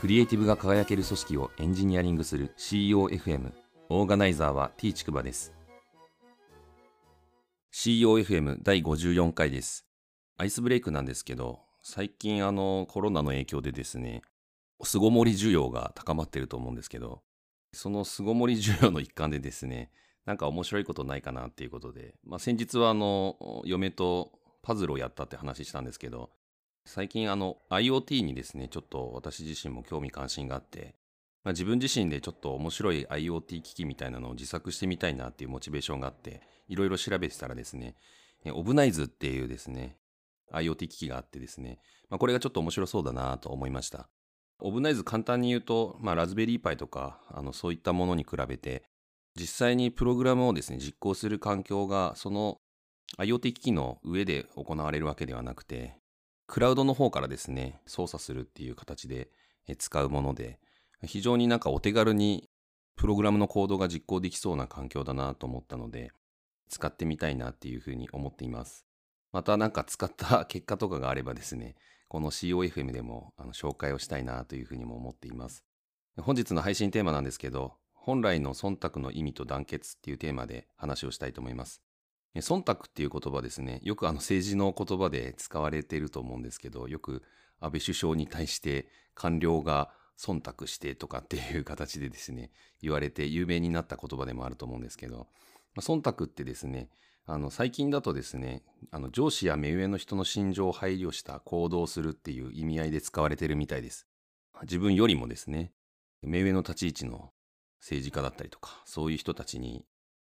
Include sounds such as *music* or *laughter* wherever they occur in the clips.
クリエイティブが輝ける組織をエンジニアリングする COFM オーガナイザーは T ちくばです。COFM 第54回です。アイスブレイクなんですけど最近あのコロナの影響でですね巣ごもり需要が高まってると思うんですけどその巣ごもり需要の一環でですねなんか面白いことないかなっていうことで、まあ、先日はあの嫁とパズルをやったって話したんですけど最近あの IoT にですねちょっと私自身も興味関心があって、まあ、自分自身でちょっと面白い IoT 機器みたいなのを自作してみたいなっていうモチベーションがあっていろいろ調べてたらですねオブナイズっていうですね IoT 機器があってですね、まあ、これがちょっと面白そうだなと思いました。オブナイズ簡単に言うと、まあ、ラズベリーパイとかあのそういったものに比べて実際にプログラムをですね実行する環境がその IoT 機器の上で行われるわけではなくてクラウドの方からですね操作するっていう形で使うもので非常になんかお手軽にプログラムのコードが実行できそうな環境だなと思ったので使ってみたいなっていうふうに思っていますまたなんか使った結果とかがあればですねこの COFM でもあの紹介をしたいなというふうにも思っています本日の配信テーマなんですけど本来の忖度の意味と団結っていうテーマで話をしたいと思います。忖度っていう言葉ですね、よくあの政治の言葉で使われていると思うんですけど、よく安倍首相に対して官僚が忖度してとかっていう形でですね、言われて有名になった言葉でもあると思うんですけど、まあ忖度ってですね、あの最近だとですね、あの上司や目上の人の心情を配慮した行動をするっていう意味合いで使われてるみたいです。自分よりもですね、目上の立ち位置の政治家だったりとか、そういう人たちに、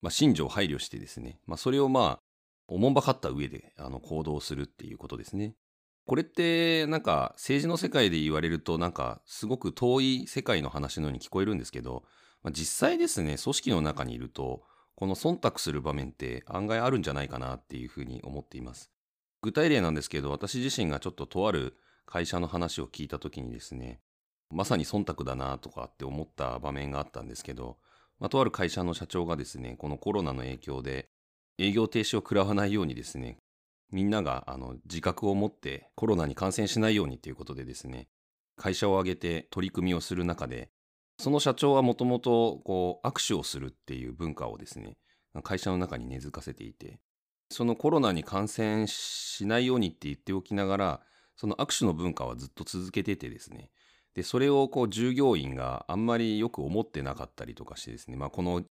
まあ、信条を配慮してですね、まあ、それをまあ、おもんばかった上であの行動するっていうことですね。これってなんか政治の世界で言われるとなんかすごく遠い世界の話のように聞こえるんですけど、まあ、実際ですね、組織の中にいると、この忖度する場面って案外あるんじゃないかなっていうふうに思っています。具体例なんですけど、私自身がちょっととある会社の話を聞いた時にですね、まさに忖度だなとかって思った場面があったんですけど、まあ、とある会社の社長がですね、このコロナの影響で営業停止を食らわないようにですね、みんながあの自覚を持ってコロナに感染しないようにということでですね、会社を挙げて取り組みをする中で、その社長はもともと握手をするっていう文化をですね、会社の中に根付かせていて、そのコロナに感染しないようにって言っておきながら、その握手の文化はずっと続けててですね、で、それをこう従業員があんまりよく思ってなかったりとかしてですね、まあこの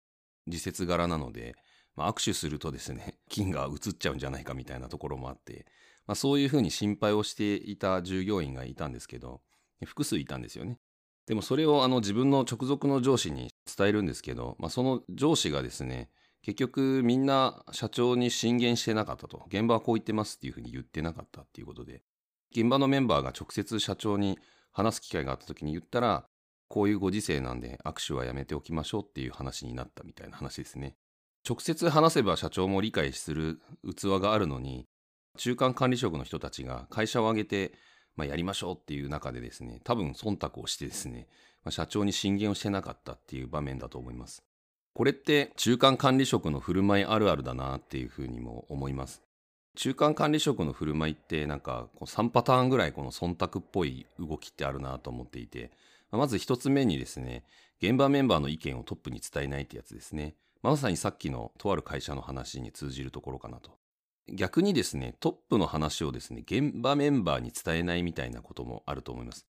時節柄なので、まあ、握手するとですね、*laughs* 菌が移っちゃうんじゃないかみたいなところもあって、まあそういうふうに心配をしていた従業員がいたんですけど、複数いたんですよね。でもそれをあの自分の直属の上司に伝えるんですけど、まあ、その上司がですね、結局みんな社長に進言してなかったと。現場はこう言ってますっていうふうに言ってなかったっていうことで、現場のメンバーが直接社長に話す機会があった時に言ったら、こういうご時世なんで握手はやめておきましょうっていう話になったみたいな話ですね。直接話せば社長も理解する器があるのに、中間管理職の人たちが会社を挙げて、まあ、やりましょうっていう中でですね、多分忖度をしてですね、まあ、社長に進言をしてなかったっていう場面だと思います。これって中間管理職の振る舞いあるあるだなっていうふうにも思います。中間管理職の振る舞いってなんかこう3パターンぐらいこの忖度っぽい動きってあるなと思っていて、まず一つ目にですね、現場メンバーの意見をトップに伝えないってやつですね。まさにさっきのとある会社の話に通じるところかなと。逆にですね、トップの話をですね、現場メンバーに伝えないみたいなこともあると思います。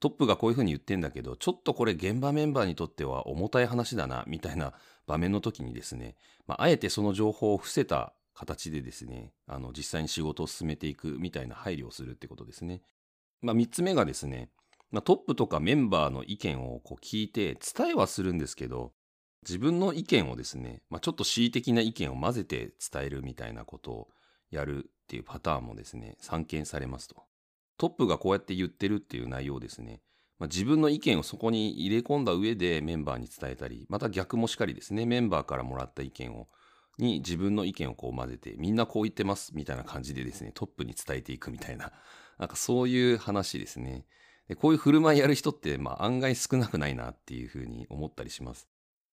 トップがこういうふうに言ってんだけど、ちょっとこれ現場メンバーにとっては重たい話だな、みたいな場面の時にですね、ま、あえてその情報を伏せた形でですね、あの、実際に仕事を進めていくみたいな配慮をするってことですね。まあ、3つ目がですね、まあ、トップとかメンバーの意見をこう聞いて伝えはするんですけど、自分の意見をですね、まあ、ちょっと恣意的な意見を混ぜて伝えるみたいなことをやるっていうパターンもですね、散見されますと。トップがこうやって言ってるっていう内容ですね、まあ、自分の意見をそこに入れ込んだ上でメンバーに伝えたり、また逆もしかりですね、メンバーからもらった意見をに自分の意見をこう混ぜて、みんなこう言ってますみたいな感じでですね、トップに伝えていくみたいな、*laughs* なんかそういう話ですね。でこういう振る舞いやる人って、まあ案外少なくないなっていうふうに思ったりします。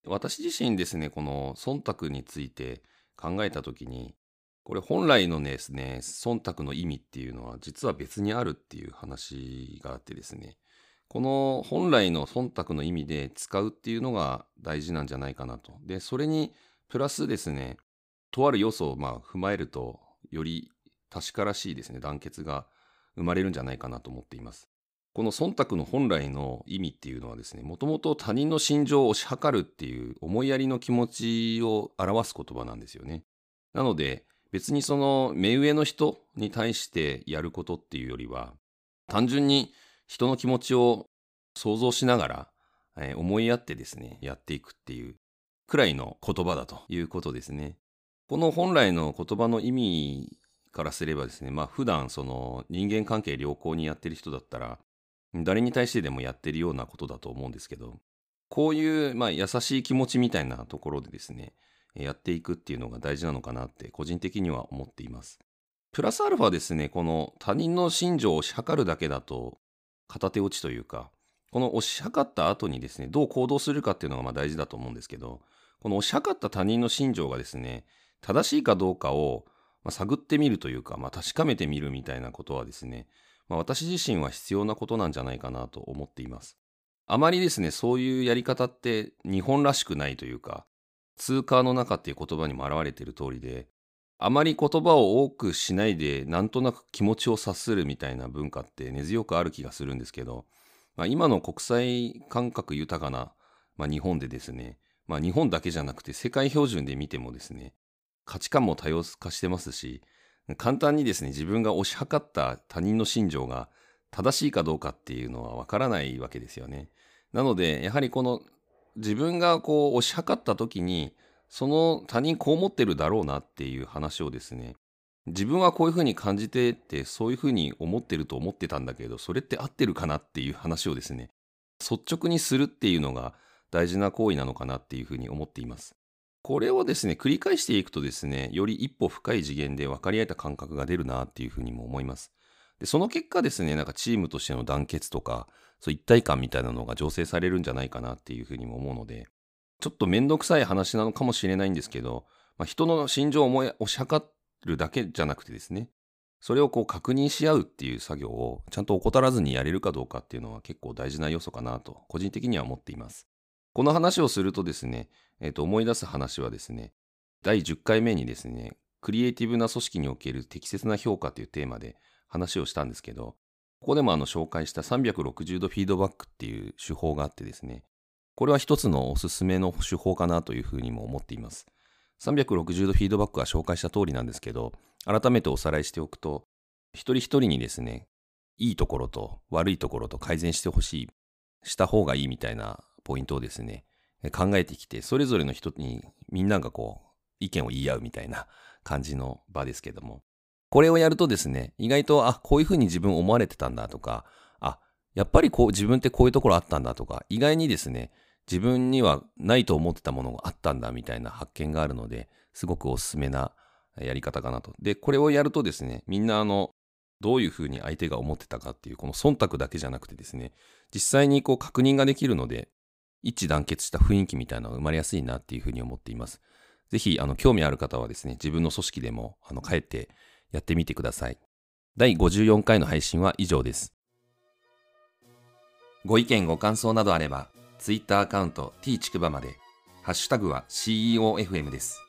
私自身ですね、この忖度について考えたときに、これ本来のですね、忖度の意味っていうのは実は別にあるっていう話があってですね、この本来の忖度の意味で使うっていうのが大事なんじゃないかなと。で、それにプラスですね、とある要素をまあ踏まえると、より確からしいですね、団結が生まれるんじゃないかなと思っています。この忖度の本来の意味っていうのはですね、もともと他人の心情を推し量るっていう思いやりの気持ちを表す言葉なんですよね。なので、別にその目上の人に対してやることっていうよりは、単純に人の気持ちを想像しながら、えー、思いやってですね、やっていくっていうくらいの言葉だということですね。この本来の言葉の意味からすればですね、まあ普段その人間関係良好にやってる人だったら、誰に対してでもやってるようなことだと思うんですけど、こういう、まあ、優しい気持ちみたいなところでですね、やっていくっていうのが大事なのかなって個人的には思っています。プラスアルファですね、この他人の心情を推し量るだけだと片手落ちというか、この推し量った後にですね、どう行動するかっていうのがまあ大事だと思うんですけど、この推し量った他人の心情がですね、正しいかどうかをま探ってみるというか、まあ、確かめてみるみたいなことはですね、まあ、私自身は必要なことなんじゃないかなと思っています。あまりですね、そういうやり方って日本らしくないというか、通貨の中っていう言葉にも表れている通りで、あまり言葉を多くしないで、なんとなく気持ちを察するみたいな文化って根強くある気がするんですけど、まあ、今の国際感覚豊かな、まあ、日本でですね、まあ、日本だけじゃなくて世界標準で見てもですね、価値観も多様化してますし、簡単にですね、自分が推し量った他人の心情が正しいかどうかっていうのはわからないわけですよね。なので、やはりこの自分がこう推し量った時に、その他人こう思ってるだろうなっていう話をですね、自分はこういうふうに感じてってそういうふうに思ってると思ってたんだけど、それって合ってるかなっていう話をですね、率直にするっていうのが大事な行為なのかなっていうふうに思っています。これをですね、繰り返していくとですね、より一歩深い次元で分かり合えた感覚が出るなっていうふうにも思います。で、その結果ですね、なんかチームとしての団結とか、そう一体感みたいなのが醸成されるんじゃないかなっていうふうにも思うので、ちょっとめんどくさい話なのかもしれないんですけど、まあ、人の心情を思い押し量るだけじゃなくてですね、それをこう確認し合うっていう作業をちゃんと怠らずにやれるかどうかっていうのは結構大事な要素かなと個人的には思っています。この話をするとですね、えっ、ー、と、思い出す話はですね、第10回目にですね、クリエイティブな組織における適切な評価というテーマで話をしたんですけど、ここでもあの紹介した360度フィードバックっていう手法があってですね、これは一つのおすすめの手法かなというふうにも思っています。360度フィードバックは紹介した通りなんですけど、改めておさらいしておくと、一人一人にですね、いいところと悪いところと改善してほしい、した方がいいみたいなポイントをですね、考えてきて、それぞれの人にみんながこう、意見を言い合うみたいな *laughs* 感じの場ですけども、これをやるとですね、意外と、あ、こういうふうに自分思われてたんだとか、あ、やっぱりこう自分ってこういうところあったんだとか、意外にですね、自分にはないと思ってたものがあったんだみたいな発見があるので、すごくおすすめなやり方かなと。で、これをやるとですね、みんなあの、どういうふうに相手が思ってたかっていう、この忖度だけじゃなくてですね、実際にこう確認ができるので、一致団結した雰囲気みたいなのが生まれやすいなっていうふうに思っています。ぜひ、あの、興味ある方はですね、自分の組織でも、あの、帰ってやってみてください。第54回の配信は以上です。ご意見ご感想などあれば、Twitter アカウント t ちくばまで、ハッシュタグは CEOFM です。